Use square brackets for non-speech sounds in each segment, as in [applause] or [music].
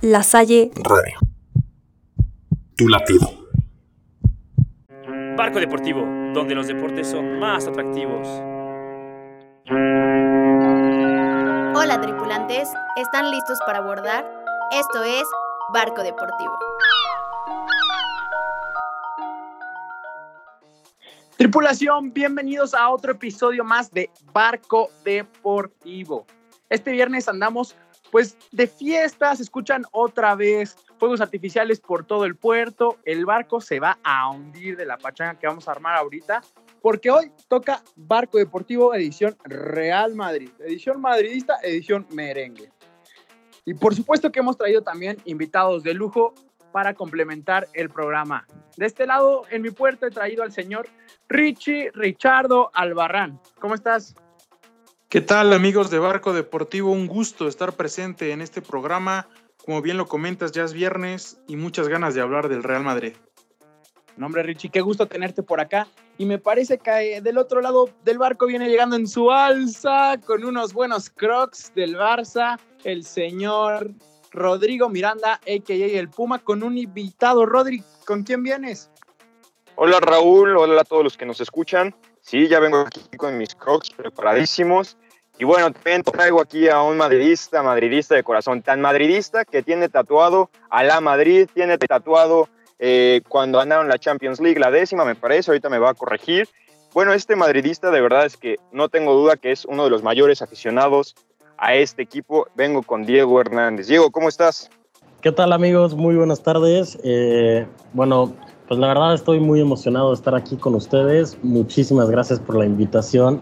La Salle Radio. Tu latido. Barco Deportivo, donde los deportes son más atractivos. Hola tripulantes, ¿están listos para abordar? Esto es Barco Deportivo. Tripulación, bienvenidos a otro episodio más de Barco Deportivo. Este viernes andamos pues de fiesta, se escuchan otra vez fuegos artificiales por todo el puerto, el barco se va a hundir de la pachanga que vamos a armar ahorita, porque hoy toca Barco Deportivo edición Real Madrid, edición madridista, edición merengue. Y por supuesto que hemos traído también invitados de lujo para complementar el programa. De este lado, en mi puerto, he traído al señor Richie Richardo Albarrán. ¿Cómo estás? ¿Qué tal amigos de Barco Deportivo? Un gusto estar presente en este programa. Como bien lo comentas, ya es viernes y muchas ganas de hablar del Real Madrid. Nombre Richie, qué gusto tenerte por acá. Y me parece que eh, del otro lado del barco viene llegando en su alza con unos buenos crocs del Barça, el señor Rodrigo Miranda, a.k.a. el Puma, con un invitado. Rodri, ¿con quién vienes? Hola Raúl, hola a todos los que nos escuchan. Sí, ya vengo aquí con mis crocs preparadísimos. Y bueno, también traigo aquí a un madridista, madridista de corazón, tan madridista que tiene tatuado a la Madrid, tiene tatuado eh, cuando ganaron la Champions League, la décima me parece, ahorita me va a corregir. Bueno, este madridista de verdad es que no tengo duda que es uno de los mayores aficionados a este equipo. Vengo con Diego Hernández. Diego, ¿cómo estás? ¿Qué tal amigos? Muy buenas tardes. Eh, bueno, pues la verdad estoy muy emocionado de estar aquí con ustedes. Muchísimas gracias por la invitación.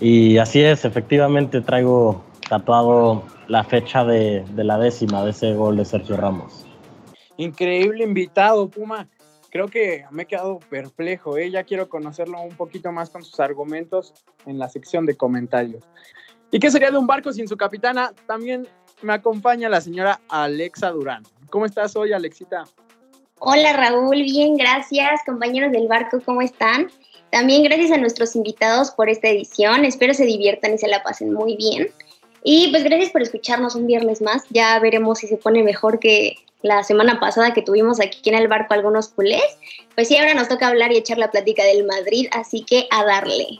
Y así es, efectivamente traigo tatuado la fecha de, la décima de ese gol de Sergio Ramos. Increíble invitado, Puma. Creo que me he quedado perplejo, ¿eh? ya quiero conocerlo un poquito más con sus argumentos en la sección de comentarios. ¿Y qué sería de un barco sin su capitana? También me acompaña la señora Alexa Durán. ¿Cómo estás hoy, Alexita? Hola Raúl, bien, gracias. Compañeros del barco, ¿cómo están? También gracias a nuestros invitados por esta edición. Espero se diviertan y se la pasen muy bien. Y pues gracias por escucharnos un viernes más. Ya veremos si se pone mejor que la semana pasada que tuvimos aquí en el barco algunos culés. Pues sí, ahora nos toca hablar y echar la plática del Madrid, así que a darle.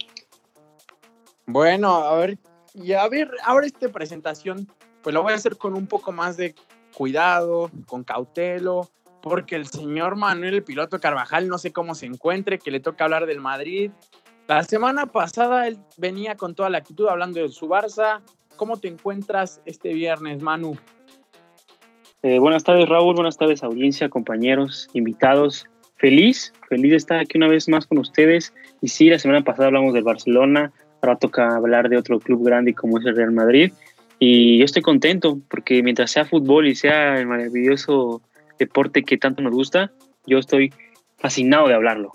Bueno, a ver, y a ver, ahora esta presentación, pues la voy a hacer con un poco más de cuidado, con cautelo, porque el señor Manuel, el piloto Carvajal, no sé cómo se encuentre, que le toca hablar del Madrid. La semana pasada él venía con toda la actitud hablando de su Barça. ¿Cómo te encuentras este viernes, Manu? Eh, buenas tardes, Raúl. Buenas tardes, audiencia, compañeros, invitados. Feliz, feliz de estar aquí una vez más con ustedes. Y sí, la semana pasada hablamos del Barcelona. Ahora toca hablar de otro club grande como es el Real Madrid. Y yo estoy contento porque mientras sea fútbol y sea el maravilloso deporte que tanto nos gusta, yo estoy fascinado de hablarlo.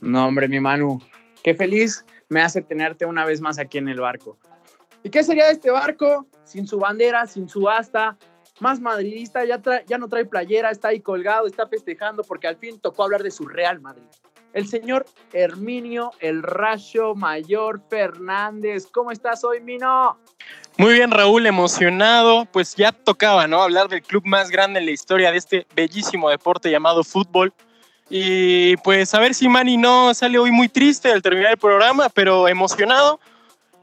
No, hombre, mi Manu, qué feliz me hace tenerte una vez más aquí en el barco. ¿Y qué sería este barco sin su bandera, sin su asta? Más madridista, ya, ya no trae playera, está ahí colgado, está festejando porque al fin tocó hablar de su Real Madrid. El señor Herminio, el Rayo Mayor Fernández. ¿Cómo estás hoy, Mino? Muy bien, Raúl, emocionado. Pues ya tocaba, ¿no? Hablar del club más grande en la historia de este bellísimo deporte llamado fútbol. Y pues a ver si Manny no sale hoy muy triste al terminar el programa, pero emocionado.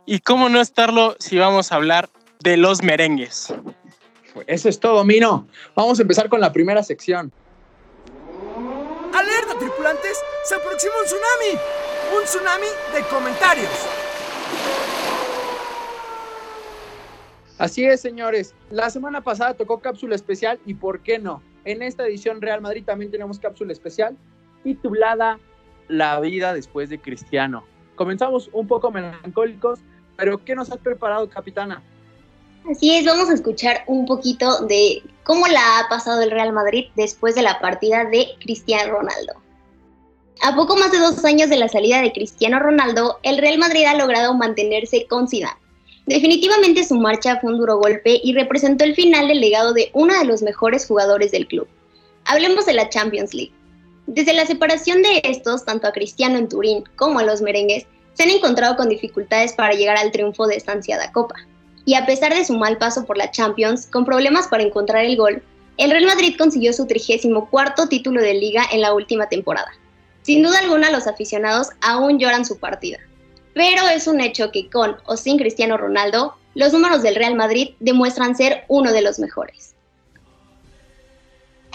Y cómo no estarlo si vamos a hablar de los merengues. Eso es todo, Mino. Vamos a empezar con la primera sección. ¡Alerta, tripulantes! ¡Se aproxima un tsunami! ¡Un tsunami de comentarios! Así es, señores. La semana pasada tocó cápsula especial y ¿por qué no? En esta edición Real Madrid también tenemos cápsula especial titulada La vida después de Cristiano. Comenzamos un poco melancólicos, pero ¿qué nos has preparado, capitana? Así es, vamos a escuchar un poquito de cómo la ha pasado el Real Madrid después de la partida de Cristiano Ronaldo. A poco más de dos años de la salida de Cristiano Ronaldo, el Real Madrid ha logrado mantenerse con Zidane Definitivamente su marcha fue un duro golpe y representó el final del legado de uno de los mejores jugadores del club. Hablemos de la Champions League. Desde la separación de estos, tanto a Cristiano en Turín como a los merengues, se han encontrado con dificultades para llegar al triunfo de esta ansiada copa. y a pesar de su mal paso por la Champions, con problemas para encontrar el gol, el Real Madrid consiguió su 34 título de liga en la última temporada. Sin duda alguna los aficionados aún lloran su partida, pero es un hecho que con o sin Cristiano Ronaldo, los números del Real Madrid demuestran ser uno de los mejores.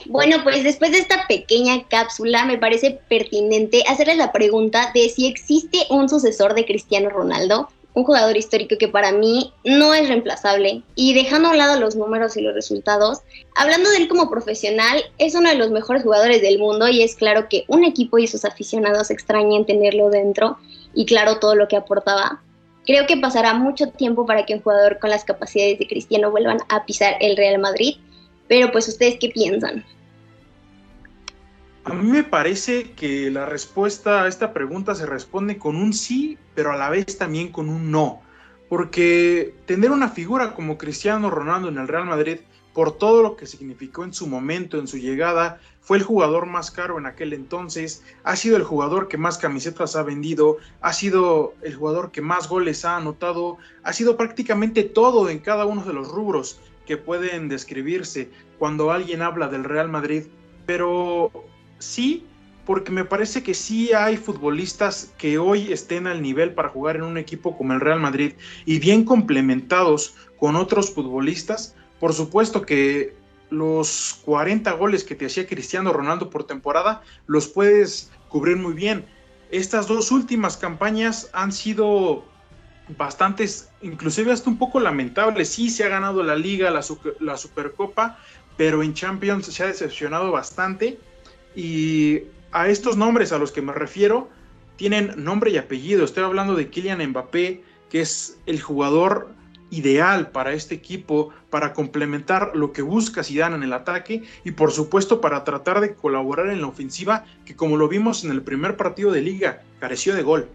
Bueno, pues después de esta pequeña cápsula me parece pertinente hacerles la pregunta de si existe un sucesor de Cristiano Ronaldo un jugador histórico que para mí no es reemplazable. Y dejando a un lado los números y los resultados, hablando de él como profesional, es uno de los mejores jugadores del mundo y es claro que un equipo y sus aficionados extrañan tenerlo dentro y claro todo lo que aportaba. Creo que pasará mucho tiempo para que un jugador con las capacidades de Cristiano vuelvan a pisar el Real Madrid, pero pues ustedes qué piensan? A mí me parece que la respuesta a esta pregunta se responde con un sí, pero a la vez también con un no. Porque tener una figura como Cristiano Ronaldo en el Real Madrid, por todo lo que significó en su momento, en su llegada, fue el jugador más caro en aquel entonces, ha sido el jugador que más camisetas ha vendido, ha sido el jugador que más goles ha anotado, ha sido prácticamente todo en cada uno de los rubros que pueden describirse cuando alguien habla del Real Madrid. Pero sí, porque me parece que sí hay futbolistas que hoy estén al nivel para jugar en un equipo como el Real Madrid y bien complementados con otros futbolistas. Por supuesto que los 40 goles que te hacía Cristiano Ronaldo por temporada los puedes cubrir muy bien. Estas dos últimas campañas han sido bastantes, inclusive hasta un poco lamentables. Sí, se ha ganado la liga, la, la Supercopa, pero en Champions se ha decepcionado bastante y a estos nombres a los que me refiero tienen nombre y apellido. Estoy hablando de Kylian Mbappé, que es el jugador ideal para este equipo, para complementar lo que busca Zidane en el ataque y por supuesto para tratar de colaborar en la ofensiva que como lo vimos en el primer partido de liga, careció de gol.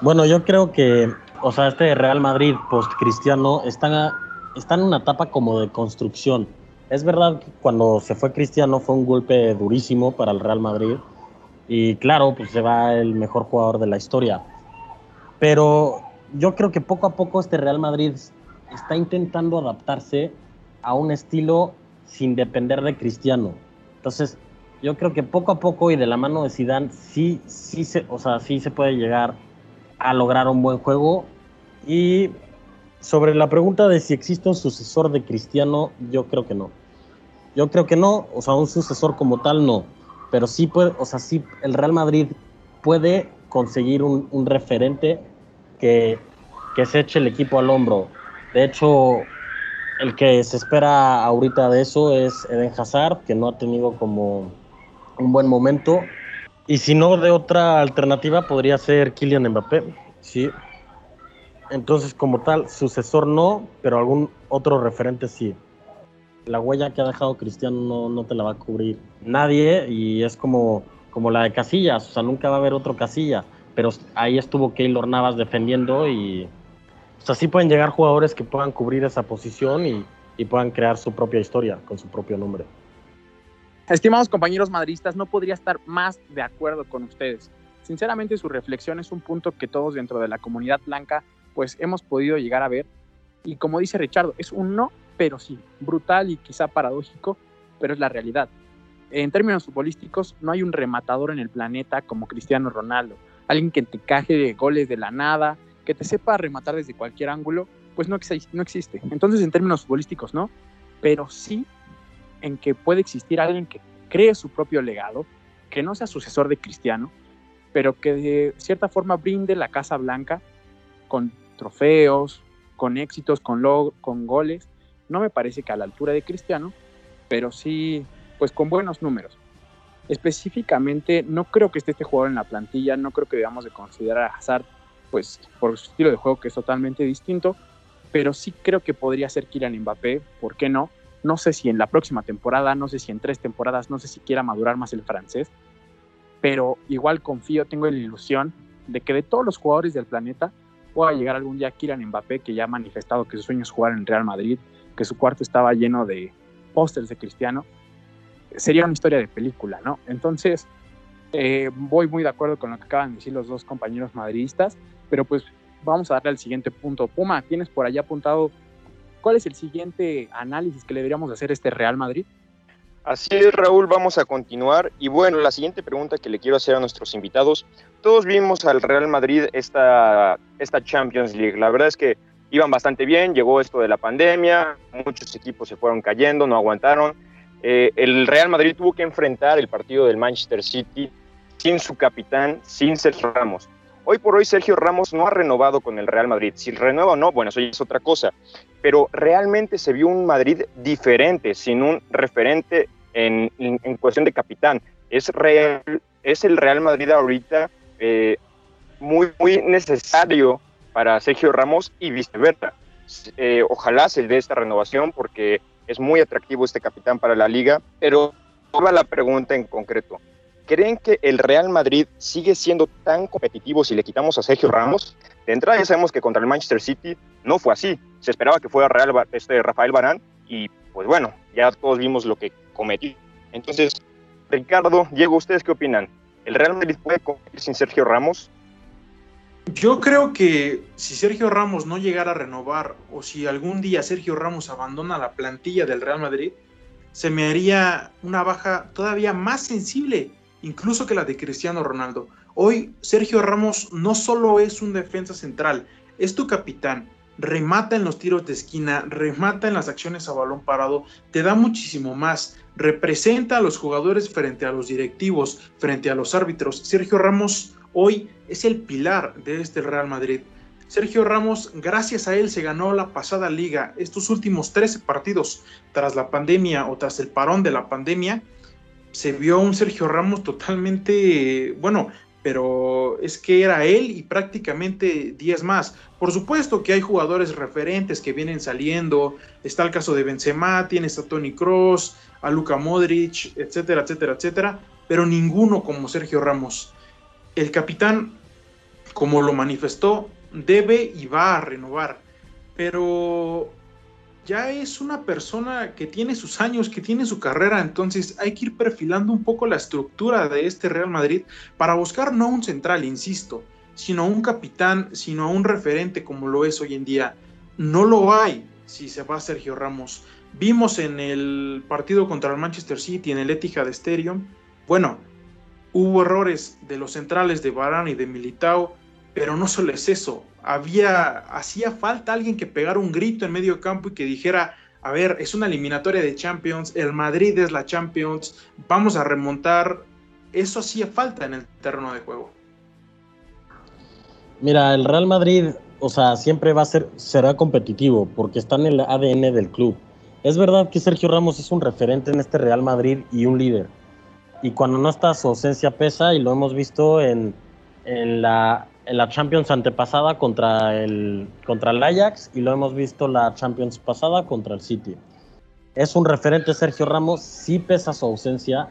Bueno, yo creo que, o sea, este Real Madrid post-cristiano está, está en una etapa como de construcción. Es verdad que cuando se fue Cristiano fue un golpe durísimo para el Real Madrid y claro, pues se va el mejor jugador de la historia. Pero yo creo que poco a poco este Real Madrid está intentando adaptarse a un estilo sin depender de Cristiano. Entonces, yo creo que poco a poco y de la mano de Zidane sí, sí se, o sea, sí se puede llegar a lograr un buen juego y sobre la pregunta de si existe un sucesor de Cristiano, yo creo que no. Yo creo que no, o sea, un sucesor como tal no, pero sí puede, o sea, sí el Real Madrid puede conseguir un, referente que, que se eche el equipo al hombro. De hecho, el que se espera ahorita de eso es Eden Hazard, que no ha tenido como un buen momento. Y si no, de otra alternativa podría ser Kylian Mbappé. Sí, entonces, como tal, sucesor no, pero algún otro referente sí. La huella que ha dejado Cristiano no, te la va a cubrir nadie y es como, como la de Casillas, o sea, nunca va a haber otro Casilla, pero ahí estuvo Keylor Navas defendiendo y o sea, sí pueden llegar jugadores que puedan cubrir esa posición y, y puedan crear su propia historia con su propio nombre. Estimados compañeros madristas, no podría estar más de acuerdo con ustedes. Sinceramente, su reflexión es un punto que todos dentro de la comunidad blanca pues hemos podido llegar a ver. Y como dice Richardo, es un no, pero sí, brutal y quizá paradójico, pero es la realidad. En términos futbolísticos, no hay un rematador en el planeta como Cristiano Ronaldo. Alguien que te caje de goles de la nada, que te sepa rematar desde cualquier ángulo, pues no, no existe. Entonces, en términos futbolísticos, no, pero sí en que puede existir alguien que cree su propio legado, que no sea sucesor de Cristiano, pero que de cierta forma brinde la Casa Blanca con trofeos, con éxitos, con, con goles. No me parece que a la altura de Cristiano, pero sí, pues con buenos números. Específicamente, no creo que esté este jugador en la plantilla, no creo que debamos de considerar a Hazard, pues por su estilo de juego que es totalmente distinto, pero sí creo que podría ser Kylian Mbappé, ¿por qué no? No sé si en la próxima temporada, no sé si en tres temporadas, no sé si quiera madurar más el francés, pero igual confío, tengo la ilusión de que de todos los jugadores del planeta, pueda llegar algún día Kylian Mbappé, que ya ha manifestado que su sueño es jugar en Real Madrid, que su cuarto estaba lleno de pósters de Cristiano, sería una historia de película, ¿no? Entonces, eh, voy muy de acuerdo con lo que acaban de decir los dos compañeros madridistas, pero pues vamos a darle al siguiente punto. Puma, ¿tienes por allá apuntado cuál es el siguiente análisis que le deberíamos hacer a este Real Madrid? Así es, Raúl, vamos a continuar. Y bueno, la siguiente pregunta que le quiero hacer a nuestros invitados. Todos vimos al Real Madrid esta, esta Champions League. La verdad es que iban bastante bien, llegó esto de la pandemia, muchos equipos se fueron cayendo, no aguantaron. Eh, el Real Madrid tuvo que enfrentar el partido del Manchester City sin su capitán, sin Sergio Ramos. Hoy por hoy Sergio Ramos no ha renovado con el Real Madrid. Si renueva o no, bueno, eso ya es otra cosa. Pero realmente se vio un Madrid diferente, sin un referente en, cuestión de capitán. Es, real, es el Real Madrid ahorita eh, muy, muy necesario para Sergio Ramos y viceversa. Eh, ojalá se dé esta renovación porque es muy atractivo este capitán para la liga, pero toda la pregunta en concreto. ¿Creen que el Real Madrid sigue siendo tan competitivo si le quitamos a Sergio Ramos? De entrada ya sabemos que contra el Manchester City no fue así. Se esperaba que fuera Real, este, Rafael Barán y pues bueno, ya todos vimos lo que cometió. Entonces, Ricardo, Diego, ¿ustedes qué opinan? ¿El Real Madrid puede competir sin Sergio Ramos? Yo creo que si Sergio Ramos no llegara a renovar o si algún día Sergio Ramos abandona la plantilla del Real Madrid, se me haría una baja todavía más sensible incluso que la de Cristiano Ronaldo. Hoy Sergio Ramos no solo es un defensa central, es tu capitán. Remata en los tiros de esquina, remata en las acciones a balón parado, te da muchísimo más. Representa a los jugadores frente a los directivos, frente a los árbitros. Sergio Ramos hoy es el pilar de este Real Madrid. Sergio Ramos, gracias a él se ganó la pasada liga. Estos últimos 13 partidos tras la pandemia o tras el parón de la pandemia, se vio un Sergio Ramos totalmente, bueno, pero es que era él y prácticamente 10 más. Por supuesto que hay jugadores referentes que vienen saliendo, está el caso de Benzema, tienes a Tony Cross, a Luka Modric, etcétera, etcétera, etcétera, pero ninguno como Sergio Ramos. El capitán, como lo manifestó, debe y va a renovar, pero ya es una persona que tiene sus años, que tiene su carrera, entonces hay que ir perfilando un poco la estructura de este Real Madrid para buscar no un central, insisto, sino un capitán, sino un referente como lo es hoy en día. No lo hay si se va Sergio Ramos. Vimos en el partido contra el Manchester City, en el Etihad Stadium, bueno, hubo errores de los centrales de Varane y de Militao, pero no solo es eso, había, hacía falta alguien que pegara un grito en medio campo y que dijera, a ver, es una eliminatoria de Champions, el Madrid es la Champions, vamos a remontar. Eso hacía falta en el terreno de juego. Mira, el Real Madrid, o sea, siempre va a ser, será competitivo porque está en el ADN del club. Es verdad que Sergio Ramos es un referente en este Real Madrid y un líder. Y cuando no está, su ausencia pesa y lo hemos visto en, en la en la Champions antepasada contra el, contra el Ajax y lo hemos visto la Champions pasada contra el City. Es un referente Sergio Ramos, sí pesa su ausencia,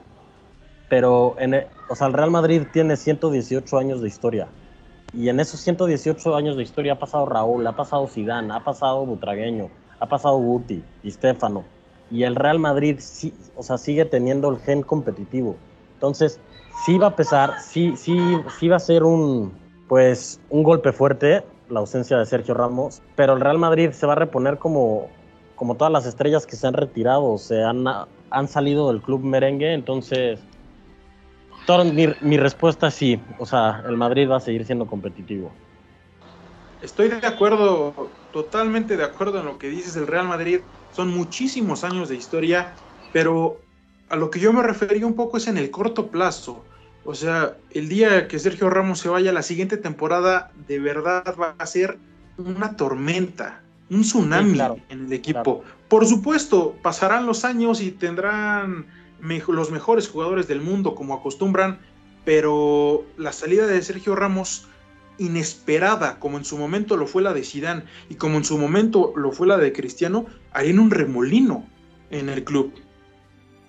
pero en el, o sea, el Real Madrid tiene 118 años de historia. Y en esos 118 años de historia ha pasado Raúl, ha pasado Zidane, ha pasado Butragueño, ha pasado Guti y Stefano. Y el Real Madrid o sea, sigue teniendo el gen competitivo. Entonces, sí va a pesar, sí, sí, sí va a ser un, pues un golpe fuerte, la ausencia de Sergio Ramos, pero el Real Madrid se va a reponer como, como todas las estrellas que se han retirado, se han, han salido del club merengue, entonces mi, mi respuesta es sí, o sea, el Madrid va a seguir siendo competitivo. Estoy de acuerdo, totalmente de acuerdo en lo que dices, el Real Madrid son muchísimos años de historia, pero a lo que yo me refería un poco es en el corto plazo. O sea, el día que Sergio Ramos se vaya, la siguiente temporada de verdad va a ser una tormenta, un tsunami en el equipo. Por supuesto, pasarán los años y tendrán los mejores jugadores del mundo como acostumbran, pero la salida de Sergio Ramos inesperada, como en su momento lo fue la de Zidane y como en su momento lo fue la de Cristiano, harían un remolino en el club.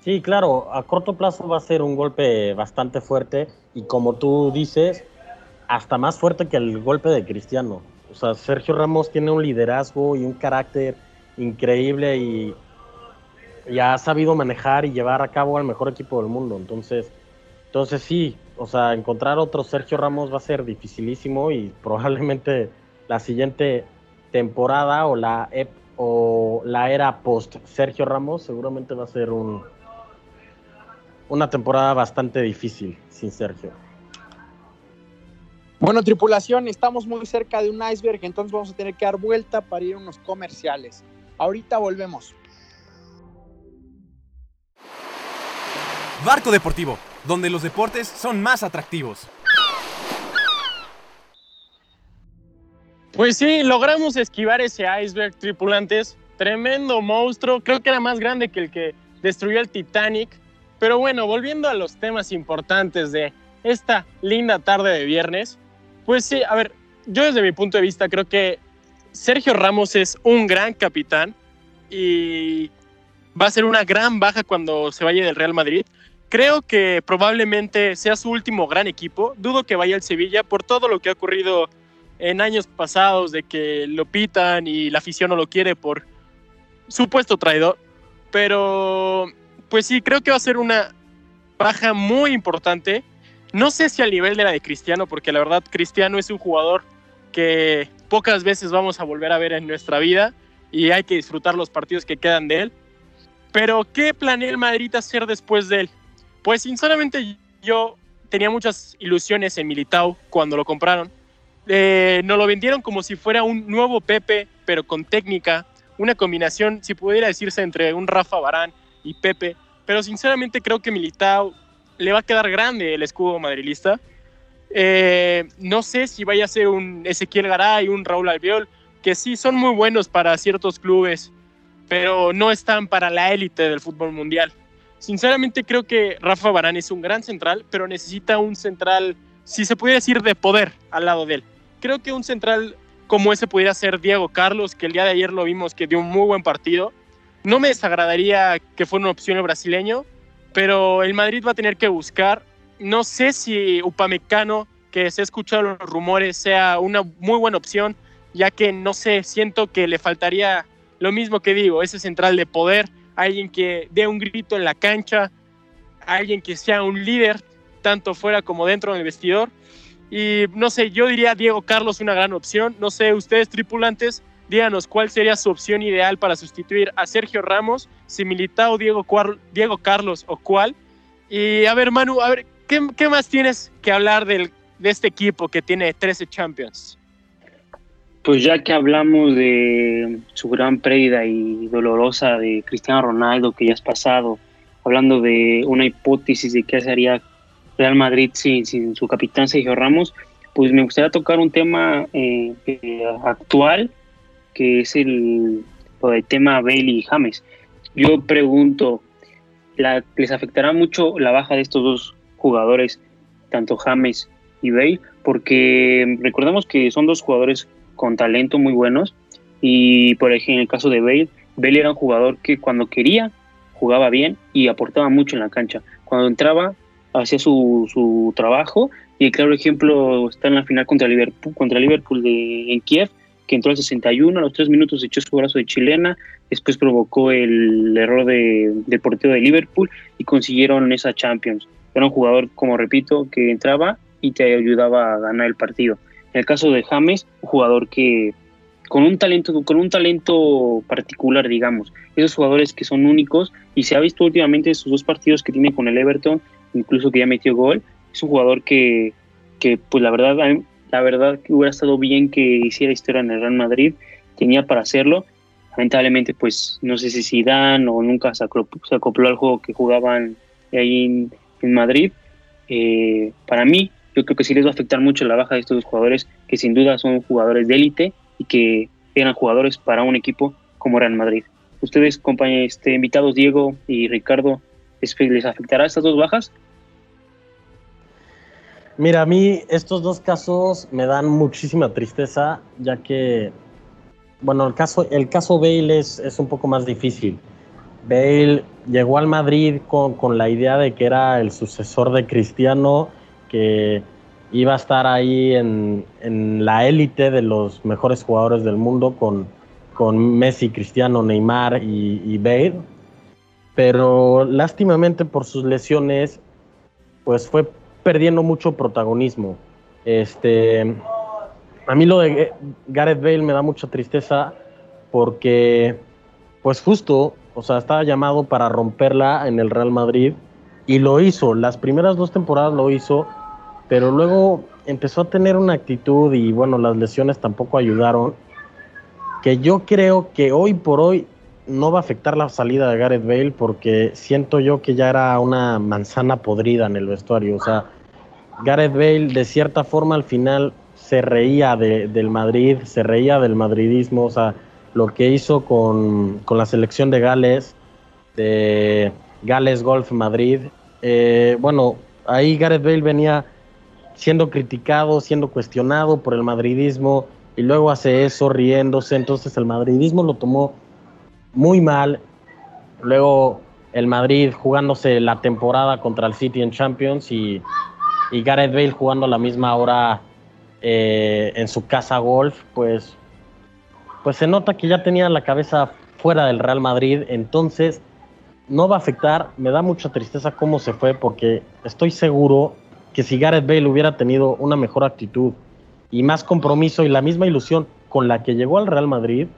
Sí, claro, a corto plazo va a ser un golpe bastante fuerte y como tú dices, hasta más fuerte que el golpe de Cristiano. O sea, Sergio Ramos tiene un liderazgo y un carácter increíble y, ya ha sabido manejar y llevar a cabo al mejor equipo del mundo. Entonces, entonces sí, o sea, encontrar otro Sergio Ramos va a ser dificilísimo y probablemente la siguiente temporada o la, ep- o la era post Sergio Ramos seguramente va a ser un, una temporada bastante difícil sin Sergio. Bueno, tripulación, estamos muy cerca de un iceberg, entonces vamos a tener que dar vuelta para ir a unos comerciales. Ahorita volvemos. Barco Deportivo, donde los deportes son más atractivos. Pues sí, logramos esquivar ese iceberg, tripulantes. Tremendo monstruo, creo que era más grande que el que destruyó el Titanic. Pero bueno, volviendo a los temas importantes de esta linda tarde de viernes, pues sí, a ver, yo desde mi punto de vista creo que Sergio Ramos es un gran capitán y va a ser una gran baja cuando se vaya del Real Madrid. Creo que probablemente sea su último gran equipo. Dudo que vaya al Sevilla por todo lo que ha ocurrido en años pasados de que lo pitan y la afición no lo quiere por supuesto traidor. Pero pues sí, creo que va a ser una baja muy importante. No sé si al nivel de la de Cristiano, porque la verdad Cristiano es un jugador que pocas veces vamos a volver a ver en nuestra vida y hay que disfrutar los partidos que quedan de él. Pero ¿qué planea el Madrid hacer después de él? Pues sinceramente yo tenía muchas ilusiones en Militao cuando lo compraron. Eh, nos lo vendieron como si fuera un nuevo Pepe, pero con técnica, una combinación, si pudiera decirse, entre un Rafa Barán y Pepe. Pero sinceramente creo que Militao le va a quedar grande el escudo madrilista. Eh, no sé si vaya a ser un Ezequiel Garay, un Raúl Albiol, que sí son muy buenos para ciertos clubes, pero no están para la élite del fútbol mundial. Sinceramente creo que Rafa Barán es un gran central, pero necesita un central, si se pudiera decir, de poder al lado de él. Creo que un central como ese pudiera ser Diego Carlos, que el día de ayer lo vimos que dio un muy buen partido. No me desagradaría que fuera una opción el brasileño, pero el Madrid va a tener que buscar. No sé si Upamecano, que se ha escuchado los rumores, sea una muy buena opción, ya que no sé, siento que le faltaría lo mismo que digo, ese central de poder, alguien que dé un grito en la cancha, alguien que sea un líder, tanto fuera como dentro del vestidor. Y no sé, yo diría Diego Carlos una gran opción. No sé, ustedes tripulantes, díganos cuál sería su opción ideal para sustituir a Sergio Ramos, si Militao, Diego, Carlos o cuál. Y a ver, Manu, a ver, ¿qué, qué más tienes que hablar del, de este equipo que tiene 13 Champions? Pues ya que hablamos de su gran pérdida y dolorosa de Cristiano Ronaldo, que ya es pasado, hablando de una hipótesis de qué haría Real Madrid sin, sin su capitán Sergio Ramos, pues me gustaría tocar un tema eh, eh, actual, que es el, del tema Bale y James. Yo pregunto, la- ¿les afectará mucho la baja de estos dos jugadores, tanto James y Bale? Porque recordemos que son dos jugadores con talento muy buenos y por ejemplo en el caso de Bale, Bale era un jugador que cuando quería jugaba bien y aportaba mucho en la cancha. Cuando entraba hacía su, su trabajo y el claro ejemplo está en la final contra Liverpool, contra Liverpool en Kiev, que entró al 61, a los 3 minutos echó su brazo de chilena, después provocó el error de, del portero de Liverpool y consiguieron esa Champions. Era un jugador, como repito, que entraba y te ayudaba a ganar el partido. En el caso de James, un jugador que con un talento, con un talento particular, digamos, esos jugadores que son únicos y se ha visto últimamente sus dos partidos que tiene con el Everton, incluso que ya metió gol, es un jugador que, que pues la verdad, la verdad que hubiera estado bien que hiciera historia en el Real Madrid, tenía para hacerlo, lamentablemente pues no sé si Zidane o nunca se acopló, se acopló al juego que jugaban ahí en, en Madrid, Eh, para mí yo creo que sí les va a afectar mucho la baja de estos dos jugadores, que sin duda son jugadores de élite y que eran jugadores para un equipo como Real Madrid. Ustedes, compañeros, este, invitados Diego y Ricardo, ¿les, les afectará estas dos bajas? Mira, a mí estos dos casos me dan muchísima tristeza, ya que, bueno, el caso, el caso Bale es, es un poco más difícil. Bale llegó al Madrid con, con la idea de que era el sucesor de Cristiano, que iba a estar ahí en, en la élite de los mejores jugadores del mundo con, con Messi, Cristiano, Neymar y, y Bale. Pero lástimamente por sus lesiones, pues fue perdiendo mucho protagonismo. Este, a mí lo de Gareth Bale me da mucha tristeza porque, pues justo, o sea, estaba llamado para romperla en el Real Madrid y lo hizo. Las primeras dos temporadas lo hizo, pero luego empezó a tener una actitud y bueno, las lesiones tampoco ayudaron. Que yo creo que hoy por hoy no va a afectar la salida de Gareth Bale porque siento yo que ya era una manzana podrida en el vestuario. O sea, Gareth Bale de cierta forma al final se reía del Madrid, se reía del madridismo, o sea, lo que hizo con, la selección de Gales, de Gales Golf Madrid. Eh, bueno, ahí Gareth Bale venía siendo criticado, siendo cuestionado por el madridismo y luego hace eso riéndose, entonces el madridismo lo tomó muy mal. Luego el Madrid jugándose la temporada contra el City en Champions y, y Gareth Bale jugando a la misma hora eh, en su casa golf, pues, pues se nota que ya tenía la cabeza fuera del Real Madrid, entonces no va a afectar, me da mucha tristeza cómo se fue, porque estoy seguro que si Gareth Bale hubiera tenido una mejor actitud y más compromiso y la misma ilusión con la que llegó al Real Madrid,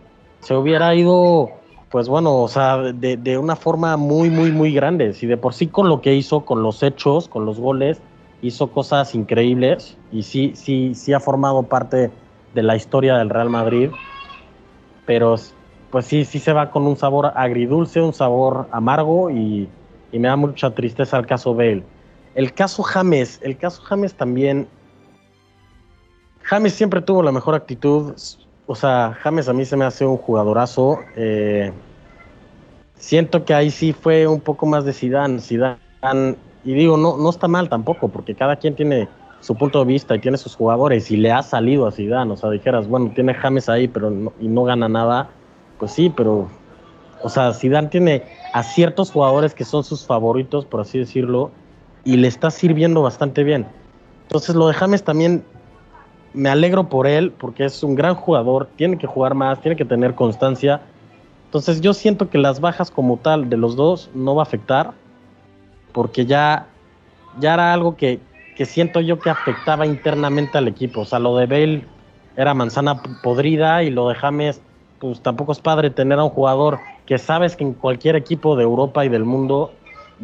se hubiera ido, pues bueno, o sea, de, una forma muy, muy, muy grande. Si de por sí con lo que hizo, con los hechos, con los goles, hizo cosas increíbles y sí, sí, sí ha formado parte de la historia del Real Madrid, pero pues sí, sí se va con un sabor agridulce, un sabor amargo y, me da mucha tristeza el caso Bale. El caso James, el caso James también, James siempre tuvo la mejor actitud, o sea, James a mí se me hace un jugadorazo. Eh, siento que ahí sí fue un poco más de Zidane. Zidane y digo, no, no está mal tampoco, porque cada quien tiene su punto de vista y tiene sus jugadores y le ha salido a Zidane, o sea, dijeras, bueno, tiene James ahí pero y no gana nada, pues sí, pero, o sea, Zidane tiene a ciertos jugadores que son sus favoritos, por así decirlo, y le está sirviendo bastante bien. Entonces lo de James también me alegro por él, porque es un gran jugador, tiene que jugar más, tiene que tener constancia. Entonces yo siento que las bajas como tal de los dos no va a afectar porque ya, ya era algo que, siento yo que afectaba internamente al equipo. O sea, lo de Bale era manzana podrida y lo de James, pues tampoco es padre tener a un jugador que sabes que en cualquier equipo de Europa y del mundo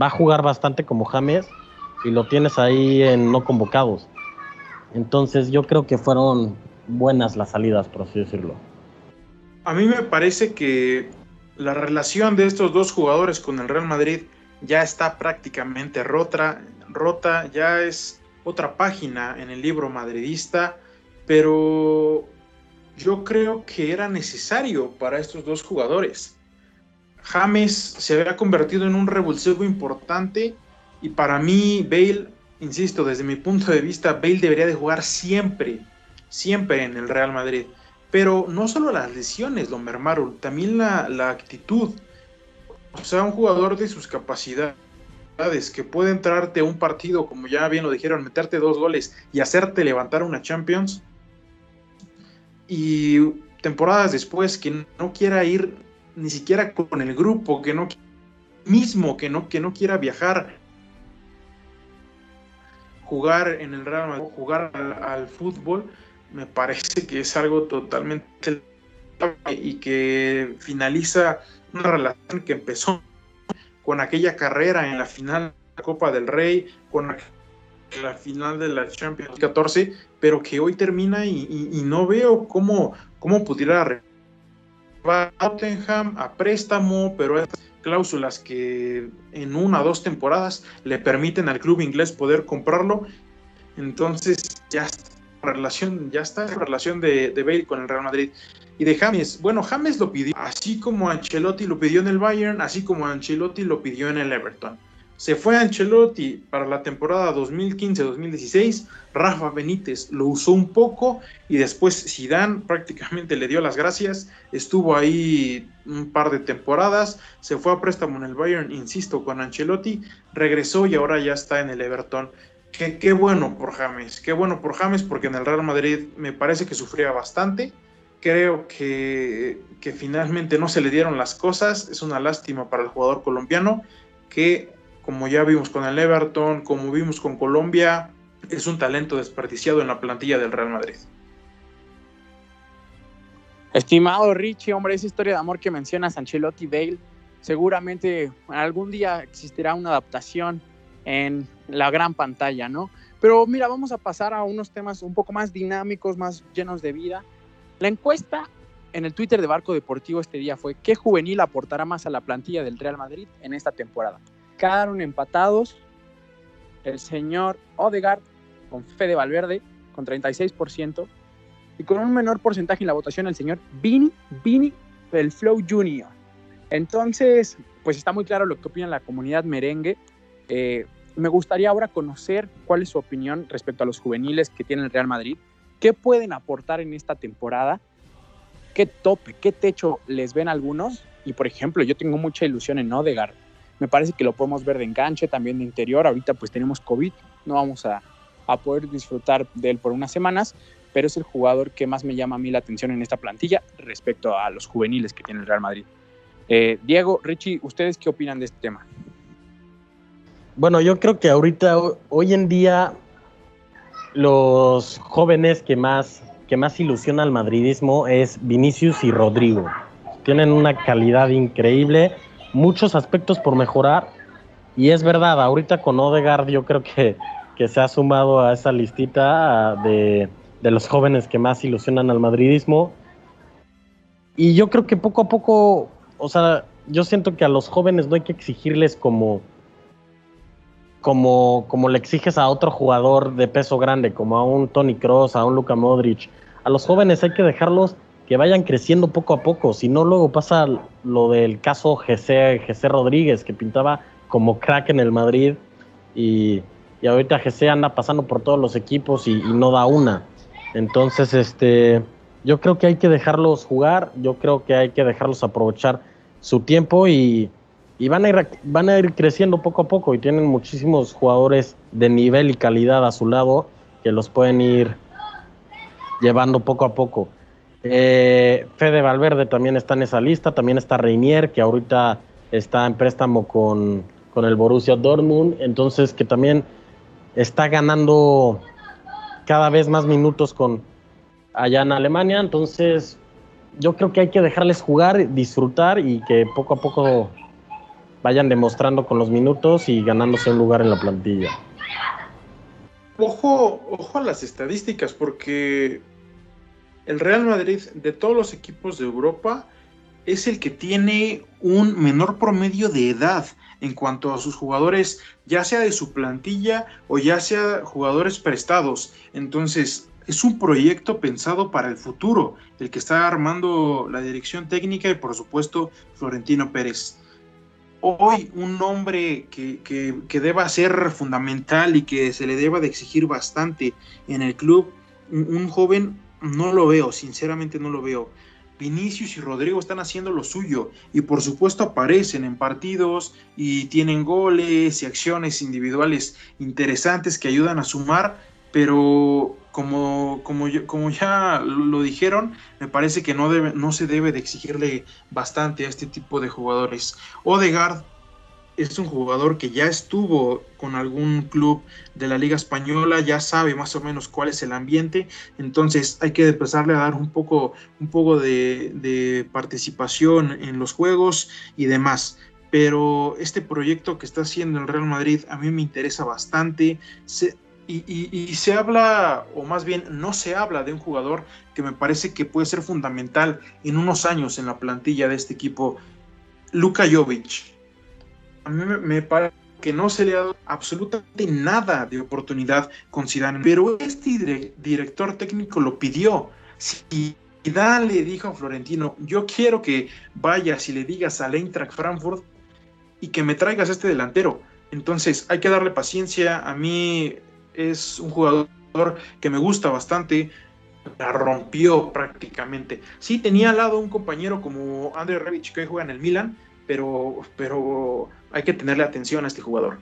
va a jugar bastante como James y lo tienes ahí en no convocados. Entonces yo creo que fueron buenas las salidas, por así decirlo. A mí me parece que la relación de estos dos jugadores con el Real Madrid ya está prácticamente rota, rota, ya es otra página en el libro madridista, pero yo creo que era necesario para estos dos jugadores. James se había convertido en un revulsivo importante y para mí Bale, insisto, desde mi punto de vista, Bale debería de jugar siempre, siempre en el Real Madrid. Pero no solo las lesiones lo mermaron, también la, la actitud. O sea, un jugador de sus capacidades que puede entrarte a un partido, como ya bien lo dijeron, meterte dos goles y hacerte levantar una Champions. Y temporadas después que no quiera ir ni siquiera con el grupo, que no mismo que no, que no quiera viajar, jugar en el Real Madrid, jugar al fútbol, me parece que es algo totalmente y que finaliza una relación que empezó con aquella carrera en la final de la Copa del Rey, con la final de la Champions 14, pero que hoy termina y, no veo cómo, cómo pudiera a Tottenham a préstamo, pero estas cláusulas que en una o dos temporadas le permiten al club inglés poder comprarlo, entonces ya está la relación, ya está la relación de, de Bale con el Real Madrid y de James. Bueno, James lo pidió, así como Ancelotti lo pidió en el Bayern, así como Ancelotti lo pidió en el Everton. Se fue Ancelotti para la temporada 2015-2016, Rafa Benítez lo usó un poco y después Zidane prácticamente le dio las gracias, estuvo ahí un par de temporadas, se fue a préstamo en el Bayern, insisto, con Ancelotti, regresó y ahora ya está en el Everton. Qué, bueno por James, qué bueno por James porque en el Real Madrid me parece que sufría bastante, Creo que, finalmente no se le dieron las cosas. Es una lástima para el jugador colombiano que, como ya vimos con el Everton, como vimos con Colombia, es un talento desperdiciado en la plantilla del Real Madrid. Estimado Richie, hombre, esa historia de amor que mencionas, Ancelotti Bale, seguramente algún día existirá una adaptación en la gran pantalla, ¿no? Pero mira, vamos a pasar a unos temas un poco más dinámicos, más llenos de vida. La encuesta en el Twitter de Barco Deportivo este día fue ¿qué juvenil aportará más a la plantilla del Real Madrid en esta temporada? Quedaron empatados el señor Odegaard con Fede Valverde con 36% y con un menor porcentaje en la votación el señor Vini, Vini el Flow Junior. Entonces, pues está muy claro lo que opina la comunidad merengue. Eh, me gustaría ahora conocer cuál es su opinión respecto a los juveniles que tiene el Real Madrid. ¿Qué pueden aportar en esta temporada? ¿Qué tope, qué techo les ven algunos? Y por ejemplo, yo tengo mucha ilusión en Odegaard. Me parece que lo podemos ver de enganche, también de interior. Ahorita pues tenemos COVID, no vamos a, a poder disfrutar de él por unas semanas, pero es el jugador que más me llama a mí la atención en esta plantilla respecto a los juveniles que tiene el Real Madrid. Eh, Diego, Richie, ¿ustedes qué opinan de este tema? Bueno, yo creo que ahorita, hoy en día, los jóvenes que más, que más ilusiona al madridismo es Vinicius y Rodrigo. Tienen una calidad increíble, muchos aspectos por mejorar. Y es verdad, ahorita con Odegaard yo creo que, que se ha sumado a esa listita de, de los jóvenes que más ilusionan al madridismo. Y yo creo que poco a poco, o sea, yo siento que a los jóvenes no hay que exigirles como como, como le exiges a otro jugador de peso grande, como a un Tony Cross, a un Luka Modric. A los jóvenes hay que dejarlos que vayan creciendo poco a poco, si no luego pasa lo del caso Jesse, Rodríguez, que pintaba como crack en el Madrid y, y ahorita Jesse anda pasando por todos los equipos y, y, no da una. Entonces, este, yo creo que hay que dejarlos jugar, yo creo que hay que dejarlos aprovechar su tiempo y, y van a, ir, van a ir creciendo poco a poco y tienen muchísimos jugadores de nivel y calidad a su lado que los pueden ir llevando poco a poco. Eh, Fede Valverde también está en esa lista, también está Reinier, que ahorita está en préstamo con, con el Borussia Dortmund, entonces que también está ganando cada vez más minutos con allá en Alemania, entonces yo creo que hay que dejarles jugar, disfrutar y que poco a poco vayan demostrando con los minutos y ganándose un lugar en la plantilla. Ojo, ojo a las estadísticas, porque el Real Madrid de todos los equipos de Europa es el que tiene un menor promedio de edad en cuanto a sus jugadores, ya sea de su plantilla o ya sea jugadores prestados. Entonces, es un proyecto pensado para el futuro, el que está armando la dirección técnica y por supuesto Florentino Pérez hoy un nombre que, que, deba ser fundamental y que se le deba de exigir bastante en el club, un, joven, no lo veo, sinceramente no lo veo. Vinicius y Rodrigo están haciendo lo suyo y por supuesto aparecen en partidos y tienen goles y acciones individuales interesantes que ayudan a sumar, pero como, como, como ya lo dijeron, me parece que no, no se debe de exigirle bastante a este tipo de jugadores. Odegaard es un jugador que ya estuvo con algún club de la Liga Española, ya sabe más o menos cuál es el ambiente, entonces hay que empezarle a dar un poco, un poco de, participación en los juegos y demás pero este proyecto que está haciendo el Real Madrid a mí me interesa bastante. Se, y, se habla, o más bien no se habla de un jugador que me parece que puede ser fundamental en unos años en la plantilla de este equipo, Luka Jovic. A mí me, parece que no se le ha dado absolutamente nada de oportunidad con Zidane, pero este director técnico lo pidió. Si Zidane le dijo a Florentino, yo quiero que vayas y le digas al Eintracht Frankfurt y que me traigas este delantero. Entonces hay que darle paciencia. A mí es un jugador que me gusta bastante, la rompió prácticamente. Sí, tenía al lado un compañero como André Revich que juega en el Milan, pero, pero hay que tenerle atención a este jugador.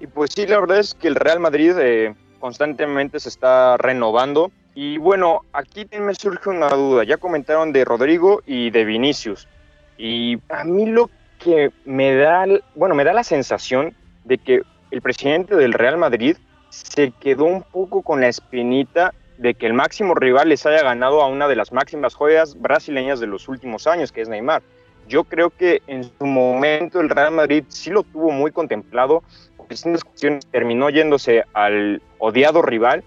Y pues sí, la verdad es que el Real Madrid eh, constantemente se está renovando. Y bueno, aquí me surge una duda. Ya comentaron de Rodrigo y de Vinicius. Y a mí lo que me da, bueno, me da la sensación de que el presidente del Real Madrid se quedó un poco con la espinita de que el máximo rival les haya ganado a una de las máximas joyas brasileñas de los últimos años, que es Neymar. Yo creo que en su momento el Real Madrid sí lo tuvo muy contemplado, por distintas cuestiones terminó yéndose al odiado rival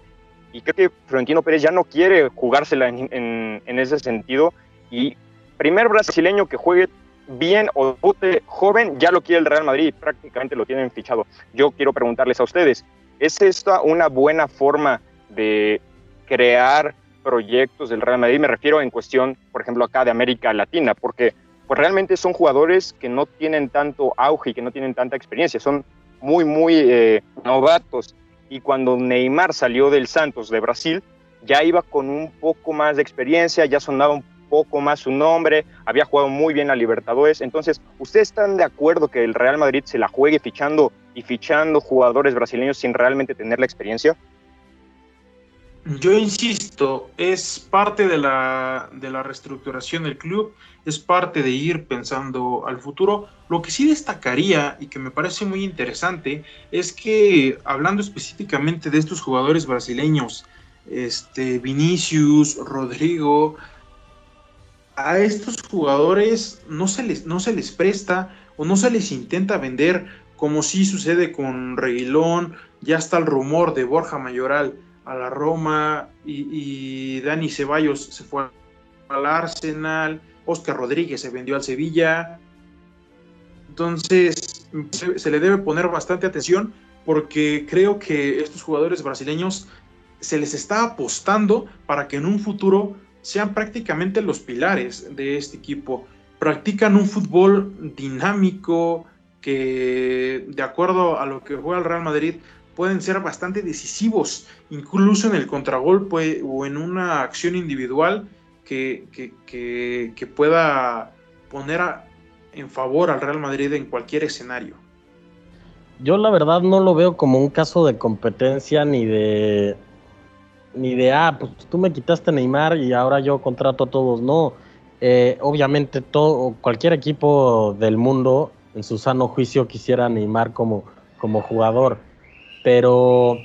y creo que Florentino Pérez ya no quiere jugársela en, en ese sentido y primer brasileño que juegue bien o pute joven, ya lo quiere el Real Madrid, prácticamente lo tienen fichado. Yo quiero preguntarles a ustedes, ¿es esta una buena forma de crear proyectos del Real Madrid? Me refiero en cuestión, por ejemplo, acá de América Latina, porque pues realmente son jugadores que no tienen tanto auge y que no tienen tanta experiencia, son muy, muy eh, novatos. Y cuando Neymar salió del Santos de Brasil, ya iba con un poco más de experiencia, ya sonaba un poco más su nombre, había jugado muy bien a Libertadores. Entonces, ¿ustedes están de acuerdo que el Real Madrid se la juegue fichando y fichando jugadores brasileños sin realmente tener la experiencia? Yo insisto, es parte de la, de la reestructuración del club, es parte de ir pensando al futuro. Lo que sí destacaría y que me parece muy interesante es que hablando específicamente de estos jugadores brasileños, este, Vinicius, Rodrigo, a estos jugadores no se les, no se les presta o no se les intenta vender como sí sucede con Reguilón, ya está el rumor de Borja Mayoral a la Roma y, Dani Ceballos se fue al Arsenal, Oscar Rodríguez se vendió al Sevilla. Entonces se, se, le debe poner bastante atención porque creo que estos jugadores brasileños se les está apostando para que en un futuro sean prácticamente los pilares de este equipo. Practican un fútbol dinámico que, de acuerdo a lo que juega el Real Madrid, pueden ser bastante decisivos, incluso en el contragolpe o en una acción individual que, que, pueda poner en favor al Real Madrid en cualquier escenario. Yo la verdad no lo veo como un caso de competencia ni de ni de, ah, pues tú me quitaste Neymar y ahora yo contrato a todos. No, eh, obviamente todo, cualquier equipo del mundo en su sano juicio quisiera Neymar como, como jugador, pero,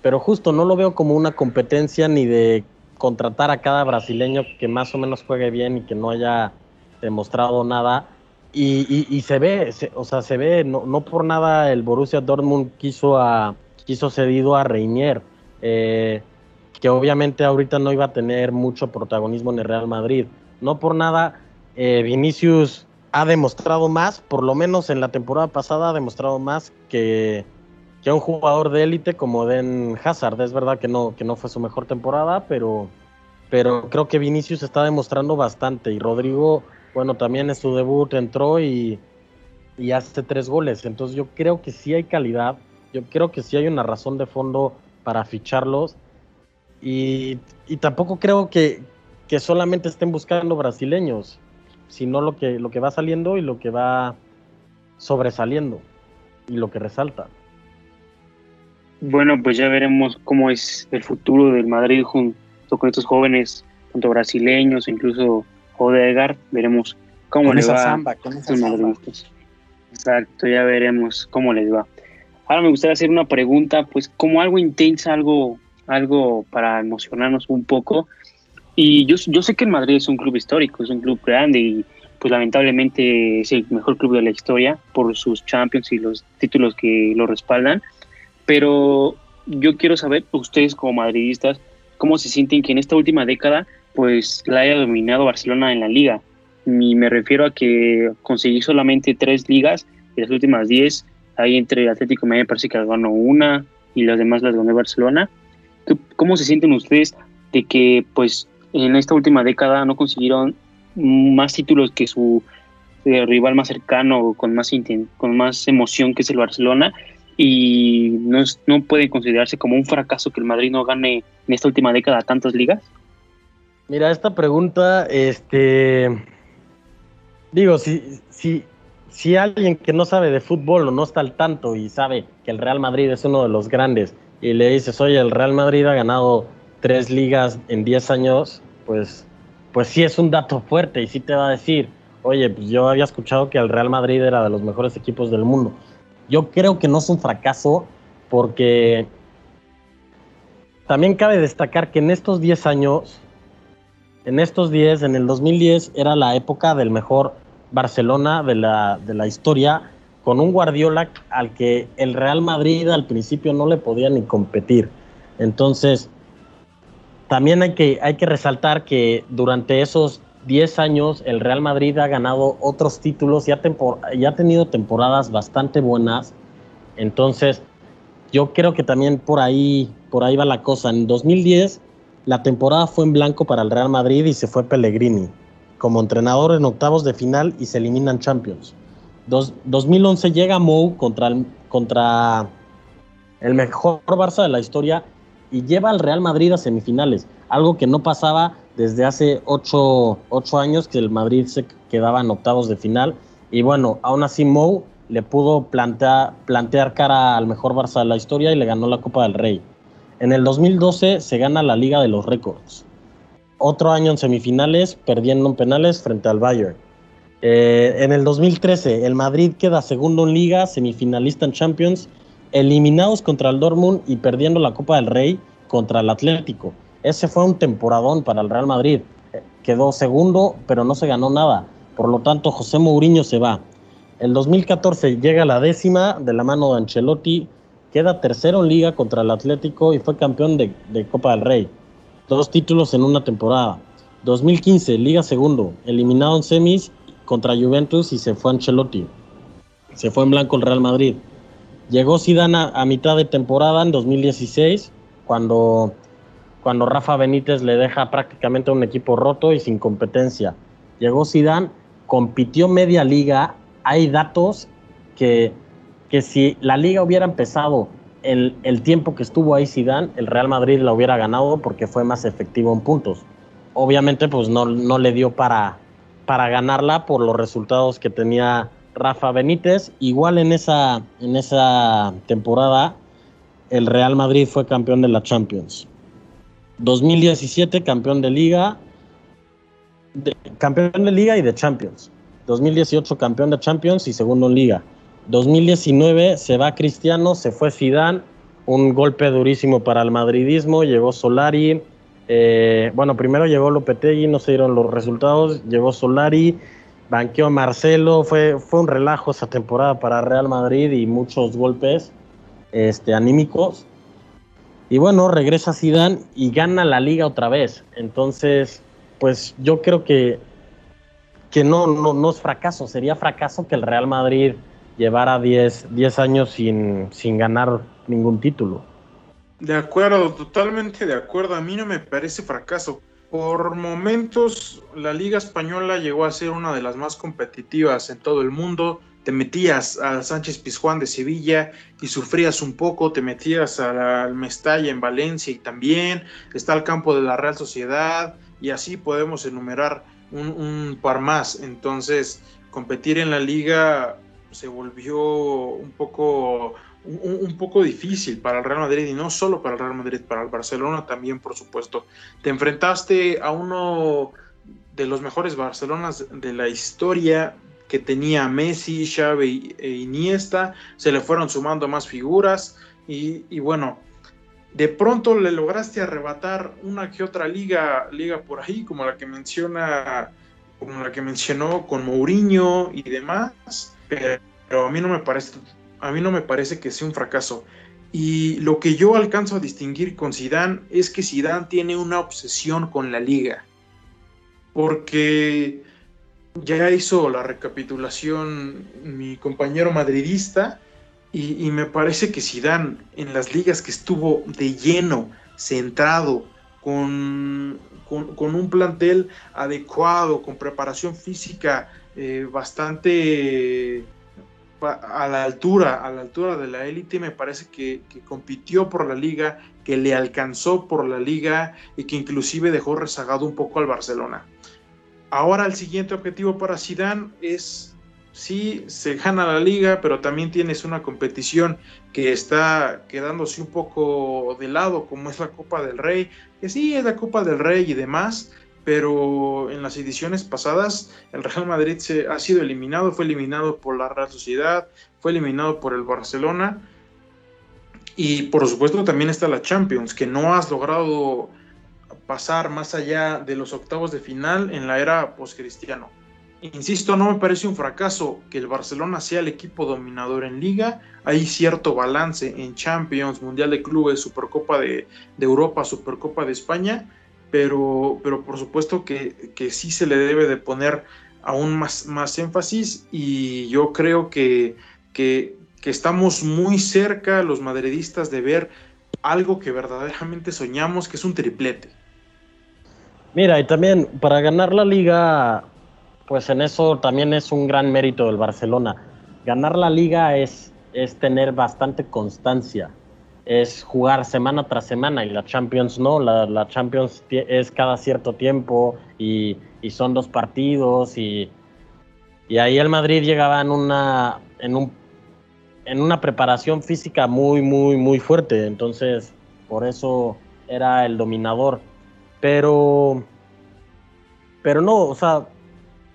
pero justo no lo veo como una competencia ni de contratar a cada brasileño que más o menos juegue bien y que no haya demostrado nada. Y, se ve, o sea, se ve, no, no, por nada el Borussia Dortmund quiso, a, quiso cedido a Reinier. Eh, que obviamente ahorita no iba a tener mucho protagonismo en el Real Madrid. No por nada, eh, Vinicius ha demostrado más, por lo menos en la temporada pasada ha demostrado más que, que un jugador de élite como Den Hazard. Es verdad que no, que no fue su mejor temporada, pero, pero creo que Vinicius está demostrando bastante. Y Rodrigo, bueno, también en su debut entró y, y hace tres goles. Entonces yo creo que sí hay calidad, yo creo que sí hay una razón de fondo para ficharlos y, tampoco creo que, solamente estén buscando brasileños, sino lo que, lo que va saliendo y lo que va sobresaliendo y lo que resalta. Bueno, pues ya veremos cómo es el futuro del Madrid junto con estos jóvenes, tanto brasileños, incluso Odegaard, veremos cómo les va samba, con esa Exacto, ya veremos cómo les va. Ahora me gustaría hacer una pregunta, pues como algo intensa, algo algo para emocionarnos un poco. Y yo, yo sé que el Madrid es un club histórico, es un club grande y pues lamentablemente es el mejor club de la historia por sus champions y los títulos que lo respaldan. Pero yo quiero saber, ustedes como madridistas, cómo se sienten que en esta última década pues la haya dominado Barcelona en la liga. Y me refiero a que conseguí solamente tres ligas y las últimas diez, ahí entre Atlético me parece que ganó una y las demás las ganó Barcelona. ¿Cómo se sienten ustedes de que pues en esta última década no consiguieron más títulos que su eh, rival más cercano con más con más emoción que es el Barcelona y no, no puede considerarse como un fracaso que el Madrid no gane en esta última década tantas ligas? Mira, esta pregunta, este, digo, si, si, si alguien que no sabe de fútbol o no está al tanto y sabe que el Real Madrid es uno de los grandes y le dices, oye, el Real Madrid ha ganado tres ligas en diez años, pues, pues sí es un dato fuerte y sí te va a decir, oye, pues yo había escuchado que el Real Madrid era de los mejores equipos del mundo. Yo creo que no es un fracaso porque también cabe destacar que en estos 10 años, en estos 10, en el 2010 era la época del mejor Barcelona de la, de la historia, con un Guardiola al que el Real Madrid al principio no le podía ni competir. Entonces, también hay que, hay que resaltar que durante esos 10 años el Real Madrid ha ganado otros títulos y ha, tenido temporadas bastante buenas. Entonces, yo creo que también por ahí, por ahí va la cosa. En 2010 la temporada fue en blanco para el Real Madrid y se fue Pellegrini como entrenador en octavos de final y se eliminan Champions. 2011 llega Mou contra el mejor Barça de la historia y lleva al Real Madrid a semifinales, algo que no pasaba desde hace ocho, años que el Madrid se quedaba en octavos de final. Y bueno, aún así Mou le pudo plantear, plantear cara al mejor Barça de la historia y le ganó la Copa del Rey. En el 2012 se gana la Liga de los Récords. Otro año en semifinales, perdiendo en penales frente al Bayern. Eh, en el 2013, el Madrid queda segundo en Liga, semifinalista en Champions, eliminados contra el Dortmund y perdiendo la Copa del Rey contra el Atlético. Ese fue un temporadón para el Real Madrid. Quedó segundo, pero no se ganó nada. Por lo tanto, José Mourinho se va. El 2014 llega la décima de la mano de Ancelotti, queda tercero en liga contra el Atlético y fue campeón de, Copa del Rey. Dos títulos en una temporada. 2015, liga segundo, eliminado en semis contra Juventus y se fue Ancelotti. Se fue en blanco el Real Madrid. Llegó Zidane a mitad de temporada en 2016, cuando cuando Rafa Benítez le deja prácticamente un equipo roto y sin competencia. Llegó Zidane, compitió media liga. Hay datos que, que si la liga hubiera empezado el, el tiempo que estuvo ahí Zidane, el Real Madrid la hubiera ganado porque fue más efectivo en puntos. Obviamente, pues no, no le dio para, para ganarla por los resultados que tenía Rafa Benítez. Igual en esa, en esa temporada, el Real Madrid fue campeón de la Champions. 2017 campeón de liga, campeón de liga y de Champions. 2018 campeón de Champions y segundo en liga. 2019 se va Cristiano, se fue Zidane, un golpe durísimo para el madridismo, llegó Solari, eh, bueno, primero llegó Lopetegui, no se dieron los resultados, llegó Solari, banqueó Marcelo, fue, fue un relajo esa temporada para Real Madrid y muchos golpes este, anímicos. Y bueno, regresa Zidane y gana la liga otra vez. Entonces, pues yo creo que, que no, no, no es fracaso. Sería fracaso que el Real Madrid llevara 10, años sin, sin ganar ningún título. De acuerdo, totalmente de acuerdo. A mí no me parece fracaso. Por momentos, la Liga Española llegó a ser una de las más competitivas en todo el mundo te metías al Sánchez Pizjuán de Sevilla y sufrías un poco, te metías al Mestalla en Valencia y también está el campo de la Real Sociedad y así podemos enumerar un, par más. Entonces, competir en la liga se volvió un poco, un, poco difícil para el Real Madrid y no solo para el Real Madrid, para el Barcelona también, por supuesto. Te enfrentaste a uno de los mejores Barcelonas de la historia que tenía Messi, Xavi e Iniesta, se le fueron sumando más figuras y, bueno, de pronto le lograste arrebatar una que otra liga, liga por ahí, como la que menciona, como la que mencionó con Mourinho y demás, pero a mí no me parece, a mí no me parece que sea un fracaso. Y lo que yo alcanzo a distinguir con Zidane es que Zidane tiene una obsesión con la liga. Porque ya hizo la recapitulación mi compañero madridista y, me parece que Zidane en las ligas que estuvo de lleno, centrado, con, con, un plantel adecuado, con preparación física eh, bastante a la altura, a la altura de la élite, me parece que, que, compitió por la liga, que le alcanzó por la liga y que inclusive dejó rezagado un poco al Barcelona. Ahora el siguiente objetivo para Zidane es sí se gana la liga, pero también tienes una competición que está quedándose un poco de lado, como es la Copa del Rey, que sí es la Copa del Rey y demás, pero en las ediciones pasadas el Real Madrid se ha sido eliminado, fue eliminado por la Real Sociedad, fue eliminado por el Barcelona. Y por supuesto también está la Champions, que no has logrado pasar más allá de los octavos de final en la era postcristiano. Insisto, no me parece un fracaso que el Barcelona sea el equipo dominador en liga. Hay cierto balance en Champions, Mundial de Clubes, Supercopa de, Europa, Supercopa de España, pero, pero por supuesto que, que, sí se le debe de poner aún más, más énfasis y yo creo que, que, que estamos muy cerca los madridistas de ver algo que verdaderamente soñamos, que es un triplete. Mira, y también para ganar la liga pues en eso también es un gran mérito del Barcelona. Ganar la liga es, es tener bastante constancia, es jugar semana tras semana y la Champions no, la, Champions es cada cierto tiempo y, son dos partidos y, y, ahí el Madrid llegaba en una, en, un, en una preparación física muy, muy, muy fuerte, entonces por eso era el dominador. Pero, pero no, o sea,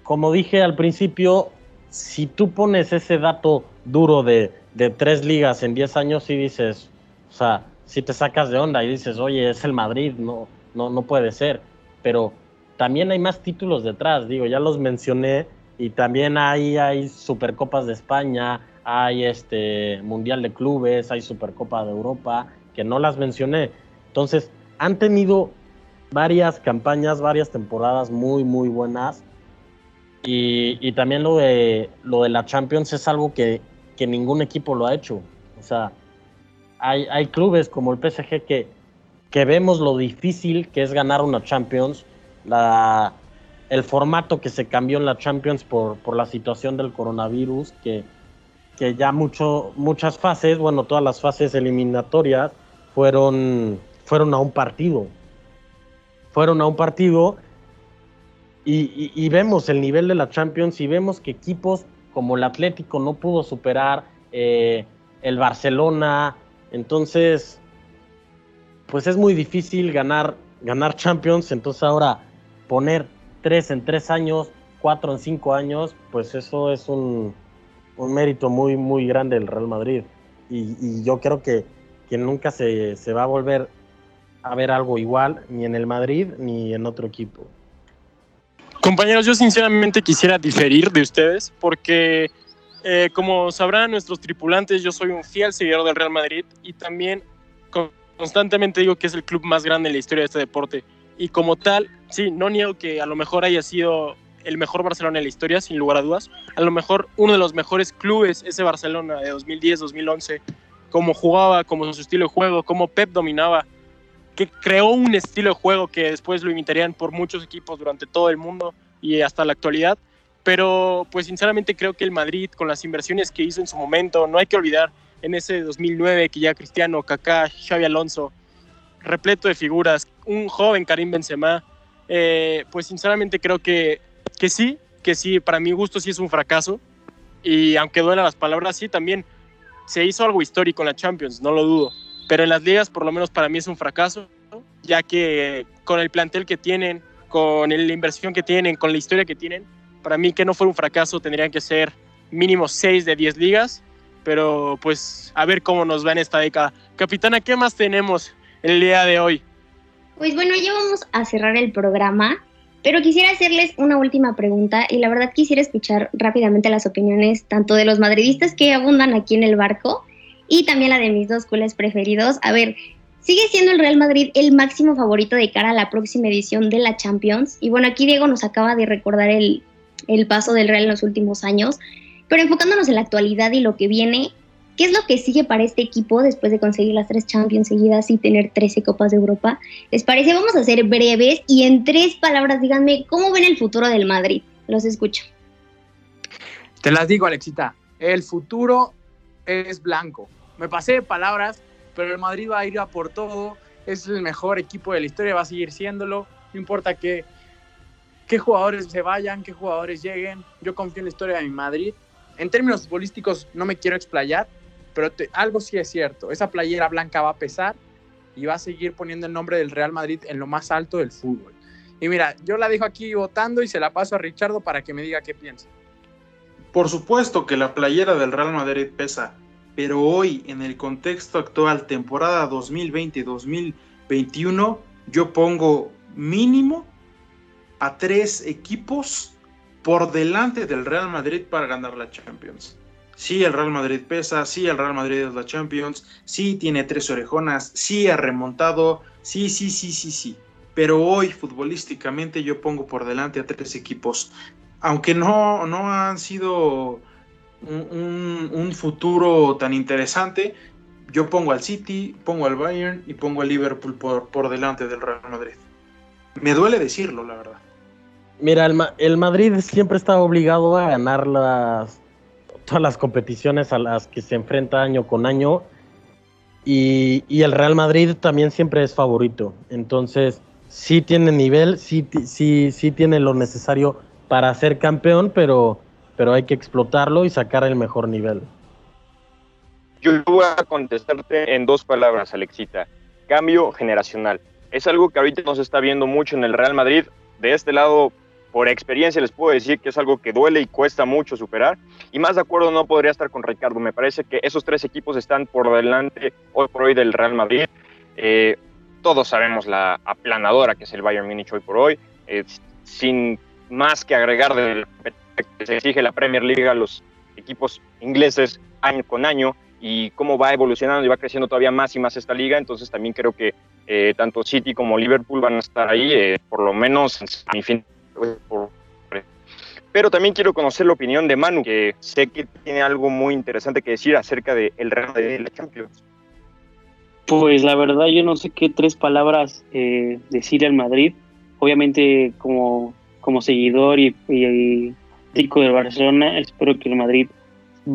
como dije al principio, si tú pones ese dato duro de, tres ligas en 10 años y dices, o sea, si te sacas de onda y dices, oye, es el Madrid, no, no, no puede ser. Pero también hay más títulos detrás, digo, ya los mencioné y también ahí hay Supercopas de España, hay este Mundial de Clubes, hay Supercopa de Europa, que no las mencioné. Entonces, han tenido varias campañas, varias temporadas muy, muy buenas y, también lo de, lo de la Champions es algo que, ningún equipo lo ha hecho. O sea, hay, hay clubes como el PSG que, que vemos lo difícil que es ganar una Champions, la, el formato que se cambió en la Champions por, por la situación del coronavirus, que, que ya mucho, muchas fases, bueno, todas las fases eliminatorias fueron, fueron a un partido. Fueron a un partido y, vemos el nivel de la Champions y vemos que equipos como el Atlético no pudo superar eh, el Barcelona. Entonces, pues es muy difícil ganar, ganar Champions. Entonces ahora poner tres en tres años, cuatro en cinco años, pues eso es un, mérito muy, muy grande del Real Madrid. Y, yo creo que, que nunca se, se va a volver a ver algo igual, ni en el Madrid ni en otro equipo. Compañeros, yo sinceramente quisiera diferir de ustedes porque, eh, como sabrán nuestros tripulantes, yo soy un fiel seguidor del Real Madrid y también constantemente digo que es el club más grande en la historia de este deporte. Y como tal, sí, no niego que a lo mejor haya sido el mejor Barcelona en la historia, sin lugar a dudas. A lo mejor uno de los mejores clubes, ese Barcelona de 2010-2011, cómo jugaba, como su estilo de juego, cómo Pep dominaba creó un estilo de juego que después lo imitarían por muchos equipos durante todo el mundo y hasta la actualidad. Pero pues sinceramente creo que el Madrid con las inversiones que hizo en su momento, no hay que olvidar en ese 2009 que ya Cristiano, Kaká, Xavi Alonso, repleto de figuras, un joven Karim Benzema, eh, pues sinceramente creo que, que sí, que sí, para mi gusto sí es un fracaso. Y aunque duela las palabras, sí, también se hizo algo histórico en la Champions, no lo dudo pero en las ligas por lo menos para mí es un fracaso, ya que con el plantel que tienen, con la inversión que tienen, con la historia que tienen, para mí que no fue un fracaso tendrían que ser mínimo 6 de 10 ligas, pero pues a ver cómo nos va en esta década. Capitana, ¿qué más tenemos el día de hoy? Pues bueno, ya vamos a cerrar el programa, pero quisiera hacerles una última pregunta y la verdad quisiera escuchar rápidamente las opiniones tanto de los madridistas que abundan aquí en el barco y también la de mis dos culés preferidos. A ver, sigue siendo el Real Madrid el máximo favorito de cara a la próxima edición de la Champions. Y bueno, aquí Diego nos acaba de recordar el, el paso del Real en los últimos años. Pero enfocándonos en la actualidad y lo que viene, ¿qué es lo que sigue para este equipo después de conseguir las tres Champions seguidas y tener 13 Copas de Europa? ¿Les parece? Vamos a ser breves y en tres palabras díganme cómo ven el futuro del Madrid. Los escucho. Te las digo, Alexita. El futuro es blanco. Me pasé de palabras, pero el Madrid va a ir a por todo. Es el mejor equipo de la historia, va a seguir siéndolo. No importa qué, qué jugadores se vayan, qué jugadores lleguen. Yo confío en la historia de mi Madrid. En términos futbolísticos no me quiero explayar, pero algo sí es cierto. Esa playera blanca va a pesar y va a seguir poniendo el nombre del Real Madrid en lo más alto del fútbol. Y mira, yo la dejo aquí votando y se la paso a Richardo para que me diga qué piensa. Por supuesto que la playera del Real Madrid pesa, pero hoy en el contexto actual, temporada 2020-2021, yo pongo mínimo a tres equipos por delante del Real Madrid para ganar la Champions. Sí, el Real Madrid pesa, sí, el Real Madrid es la Champions, sí, tiene tres orejonas, sí, ha remontado, sí, sí, sí, sí, sí. Pero hoy futbolísticamente yo pongo por delante a tres equipos. Aunque no, no han sido un, futuro tan interesante, yo pongo al City, pongo al Bayern y pongo al Liverpool por, por delante del Real Madrid. Me duele decirlo, la verdad. Mira, el, el Madrid siempre está obligado a ganar las, todas las competiciones a las que se enfrenta año con año. Y, y, el Real Madrid también siempre es favorito. Entonces, sí tiene nivel, sí, sí, sí tiene lo necesario para ser campeón, pero, pero hay que explotarlo y sacar el mejor nivel. Yo voy a contestarte en dos palabras, Alexita. Cambio generacional. Es algo que ahorita nos está viendo mucho en el Real Madrid. De este lado, por experiencia les puedo decir que es algo que duele y cuesta mucho superar. Y más de acuerdo no podría estar con Ricardo. Me parece que esos tres equipos están por delante hoy por hoy del Real Madrid. Eh, todos sabemos la aplanadora que es el Bayern Múnich hoy por hoy. Eh, sin más que agregar de que se exige la Premier League a los equipos ingleses año con año y cómo va evolucionando y va creciendo todavía más y más esta liga. Entonces también creo que eh, tanto City como Liverpool van a estar ahí, eh, por lo menos en semifinal. Pero también quiero conocer la opinión de Manu, que sé que tiene algo muy interesante que decir acerca del el Real de la Champions. Pues la verdad yo no sé qué tres palabras eh, decir al Madrid. Obviamente como, como seguidor y rico del Barcelona, espero que el Madrid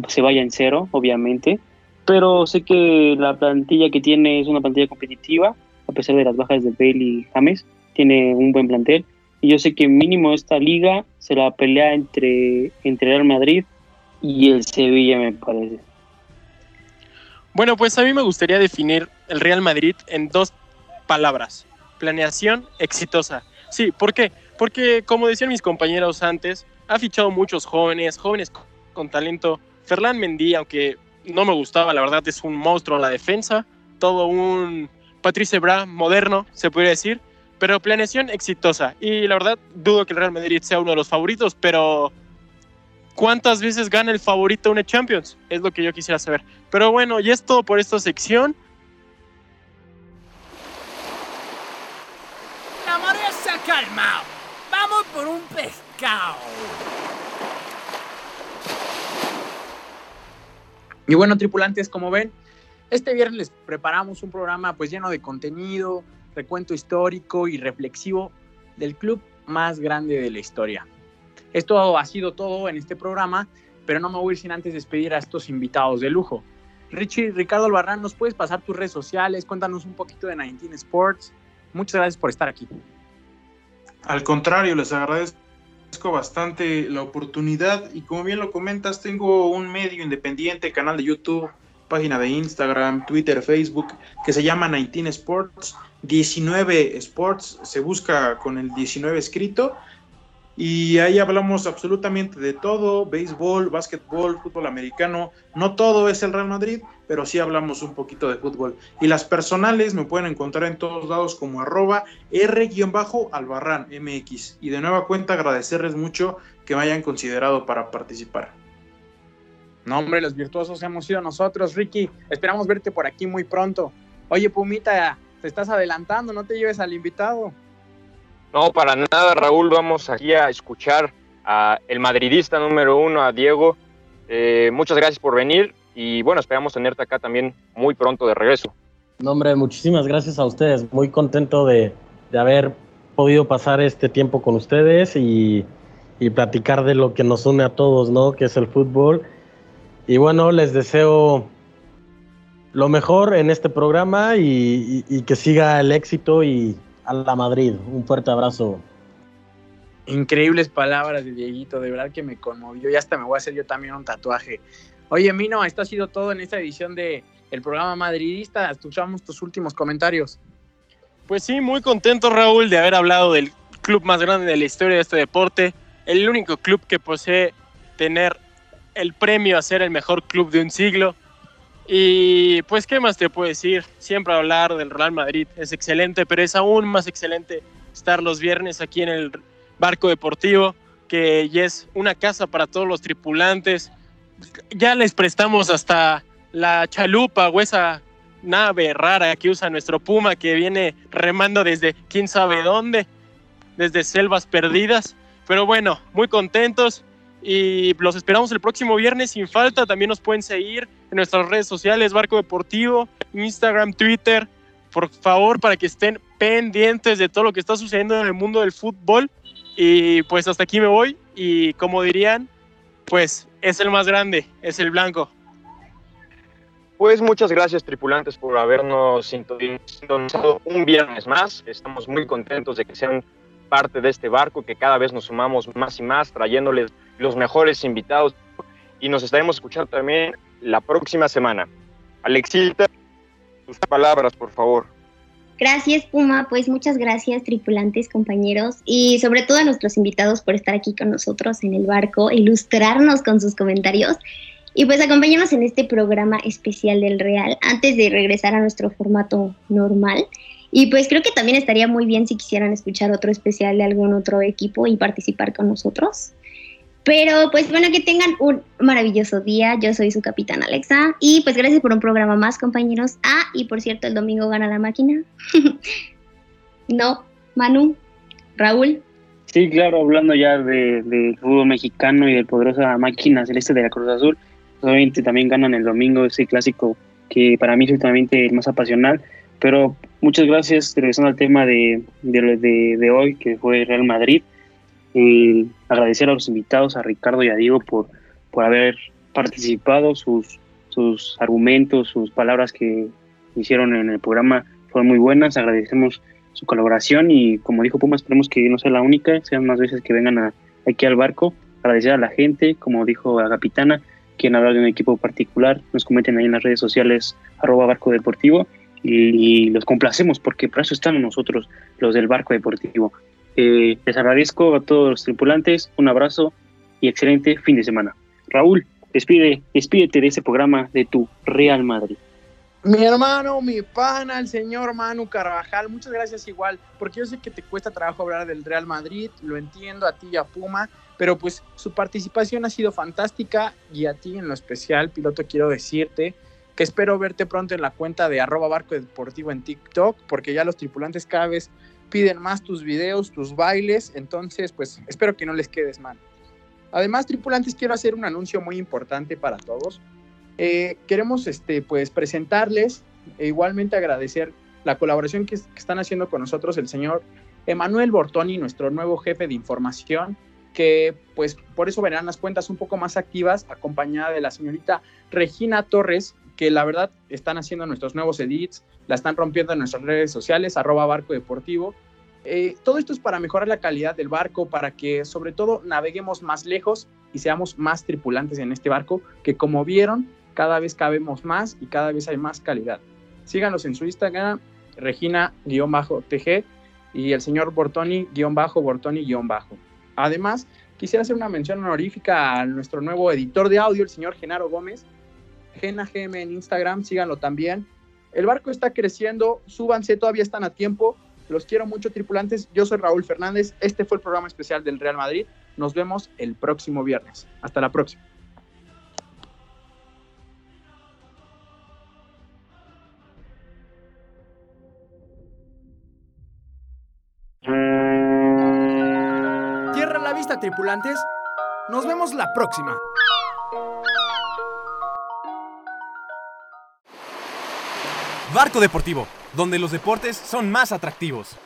se vaya en cero, obviamente. Pero sé que la plantilla que tiene es una plantilla competitiva, a pesar de las bajas de Bale y James, tiene un buen plantel. Y yo sé que mínimo esta liga se la pelea entre, entre Real Madrid y el Sevilla, me parece. Bueno, pues a mí me gustaría definir el Real Madrid en dos palabras. Planeación exitosa. Sí, ¿por qué? Porque como decían mis compañeros antes, ha fichado muchos jóvenes, jóvenes con talento. Ferland Mendy, aunque no me gustaba, la verdad es un monstruo en la defensa, todo un Patrice Bra moderno, se podría decir, pero planeación exitosa. Y la verdad, dudo que el Real Madrid sea uno de los favoritos, pero ¿cuántas veces gana el favorito una Champions? Es lo que yo quisiera saber. Pero bueno, y es todo por esta sección. La marea se ha calmado. Vamos por un pescado. Y bueno, tripulantes, como ven, este viernes les preparamos un programa pues lleno de contenido, recuento histórico y reflexivo del club más grande de la historia. Esto ha sido todo en este programa, pero no me voy a ir sin antes despedir a estos invitados de lujo. Richie, Ricardo Albarrán, ¿nos puedes pasar tus redes sociales? Cuéntanos un poquito de 19 Sports. Muchas gracias por estar aquí. Al contrario, les agradezco bastante la oportunidad y como bien lo comentas, tengo un medio independiente, canal de YouTube, página de Instagram, Twitter, Facebook, que se llama 19 Sports, 19 Sports, se busca con el 19 escrito y ahí hablamos absolutamente de todo, béisbol, básquetbol, fútbol americano, no todo es el Real Madrid, pero sí hablamos un poquito de fútbol. Y las personales me pueden encontrar en todos lados como arroba R-Albarrán MX. Y de nueva cuenta agradecerles mucho que me hayan considerado para participar. No, hombre, los virtuosos hemos sido nosotros, Ricky. Esperamos verte por aquí muy pronto. Oye, Pumita, te estás adelantando, no te lleves al invitado. No, para nada, Raúl. Vamos aquí a escuchar a el madridista número uno, a Diego. Eh, muchas gracias por venir y bueno, esperamos tenerte acá también muy pronto de regreso. No, hombre, muchísimas gracias a ustedes. Muy contento de, de haber podido pasar este tiempo con ustedes y, y, platicar de lo que nos une a todos, ¿no? Que es el fútbol. Y bueno, les deseo lo mejor en este programa y, y, y que siga el éxito y, a la Madrid. Un fuerte abrazo. Increíbles palabras de Dieguito, de verdad que me conmovió y hasta me voy a hacer yo también un tatuaje. Oye, Mino, esto ha sido todo en esta edición de el programa madridista. Escuchamos tus últimos comentarios. Pues sí, muy contento Raúl de haber hablado del club más grande de la historia de este deporte, el único club que posee tener el premio a ser el mejor club de un siglo. Y pues, ¿qué más te puedo decir? Siempre hablar del Real Madrid es excelente, pero es aún más excelente estar los viernes aquí en el barco deportivo, que ya es una casa para todos los tripulantes. Ya les prestamos hasta la chalupa o esa nave rara que usa nuestro Puma que viene remando desde quién sabe dónde, desde selvas perdidas. Pero bueno, muy contentos y los esperamos el próximo viernes sin falta. También nos pueden seguir en nuestras redes sociales, Barco Deportivo, Instagram, Twitter. Por favor, para que estén pendientes de todo lo que está sucediendo en el mundo del fútbol. Y pues hasta aquí me voy. Y como dirían, pues es el más grande, es el blanco. Pues muchas gracias tripulantes por habernos sintonizado un viernes más. Estamos muy contentos de que sean parte de este barco, que cada vez nos sumamos más y más, trayéndoles los mejores invitados. Y nos estaremos escuchando también la próxima semana. Alexita, tus palabras, por favor. Gracias, Puma. Pues muchas gracias, tripulantes, compañeros, y sobre todo a nuestros invitados por estar aquí con nosotros en el barco, ilustrarnos con sus comentarios y pues acompáñanos en este programa especial del Real antes de regresar a nuestro formato normal. Y pues creo que también estaría muy bien si quisieran escuchar otro especial de algún otro equipo y participar con nosotros. Pero pues bueno, que tengan un maravilloso día. Yo soy su capitán Alexa. Y pues gracias por un programa más, compañeros. Ah, y por cierto, el domingo gana la máquina. [laughs] no, Manu, Raúl. Sí, claro, hablando ya del de fútbol mexicano y del poderosa máquina celeste de la Cruz Azul obviamente también ganan el domingo ese clásico que para mí es últimamente el más apasional, pero muchas gracias, regresando al tema de, de, de hoy, que fue Real Madrid, agradecer a los invitados, a Ricardo y a Diego por, por haber participado, sus, sus argumentos, sus palabras que hicieron en el programa fueron muy buenas, agradecemos su colaboración y como dijo Puma, esperemos que no sea la única, sean más veces que vengan aquí al barco, agradecer a la gente, como dijo la capitana, quieren hablar de un equipo particular, nos comenten ahí en las redes sociales arroba barco deportivo y, los complacemos porque para eso están nosotros, los del barco deportivo. Eh, les agradezco a todos los tripulantes, un abrazo y excelente fin de semana. Raúl, despide, despídete de ese programa de tu Real Madrid. Mi hermano, mi pana, el señor Manu Carvajal, muchas gracias igual, porque yo sé que te cuesta trabajo hablar del Real Madrid, lo entiendo a ti y a Puma, pero pues su participación ha sido fantástica y a ti en lo especial, piloto, quiero decirte que espero verte pronto en la cuenta de arroba barco deportivo en TikTok, porque ya los tripulantes cada vez piden más tus videos, tus bailes, entonces pues espero que no les quedes mal. Además, tripulantes, quiero hacer un anuncio muy importante para todos. Eh, queremos este, pues presentarles e igualmente agradecer la colaboración que, que están haciendo con nosotros el señor Emanuel Bortoni, nuestro nuevo jefe de información, que pues por eso verán las cuentas un poco más activas, acompañada de la señorita Regina Torres, que la verdad están haciendo nuestros nuevos edits, la están rompiendo en nuestras redes sociales, arroba barco deportivo. Eh, todo esto es para mejorar la calidad del barco, para que sobre todo naveguemos más lejos y seamos más tripulantes en este barco, que como vieron, cada vez cabemos más y cada vez hay más calidad. Síganos en su Instagram, Regina-TG y el señor Bortoni-Bortoni-. Además, quisiera hacer una mención honorífica a nuestro nuevo editor de audio, el señor Genaro Gómez. Gena GM en Instagram, síganlo también. El barco está creciendo, súbanse, todavía están a tiempo. Los quiero mucho, tripulantes. Yo soy Raúl Fernández. Este fue el programa especial del Real Madrid. Nos vemos el próximo viernes. Hasta la próxima. vista, tripulantes. Nos vemos la próxima. Barco Deportivo, donde los deportes son más atractivos.